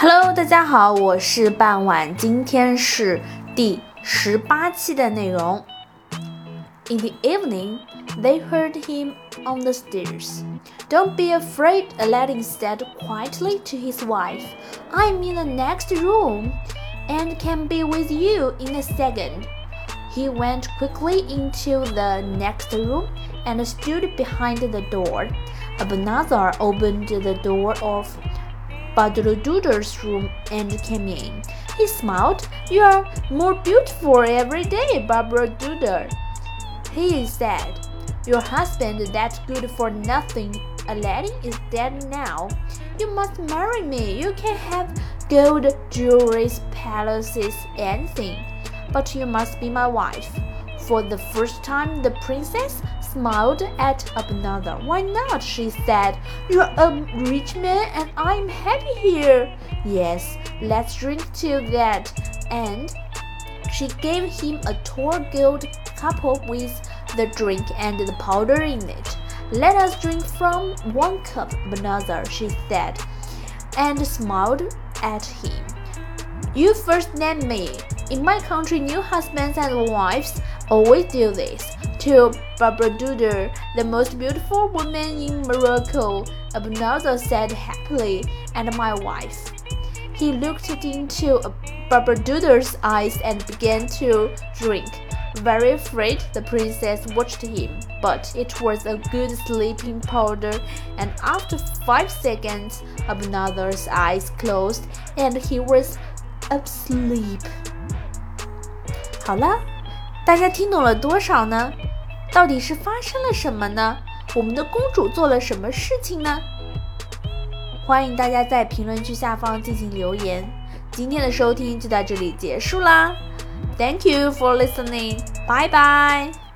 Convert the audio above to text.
Hello, 大家好，我是傍晚。今天是第十八期的内容。In the evening, they heard him on the stairs. Don't be afraid, Aladdin said quietly to his wife. I'm in the next room and can be with you in a second. He went quickly into the next room and stood behind the door. Abanazar opened the door of Badroulbadour's room and came in. He smiled. You are more beautiful every day, Badroulbadour. He said, Your husband that's good for nothing, Aladdin, is dead now. You must marry me. You can have gold, jewelry, palaces, anything. But you must be my wife. For the first time, the princess smiled at Abanazar. Why not? she said. You're a rich man and I'm happy here. Yes, let's drink to that. And she gave him a tall gold cup with the drink and the powder in it. Let us drink from one cup, another, she said, and smiled at him. You first name me. In my country, new husbands and wives always do this. To Badroulbadour, the most beautiful woman in Morocco, Abanazar said happily, and my wife. He looked into Badroulbadour's eyes and began to drink. Very afraid, the princess watched him, but it was a good sleeping powder, and after five seconds, Abanazar's eyes closed and he was asleep. 好了，大家听懂了多少呢？到底是发生了什么呢？我们的公主做了什么事情呢？欢迎大家在评论区下方进行留言。今天的收听就到这里结束啦，Thank you for listening，拜拜。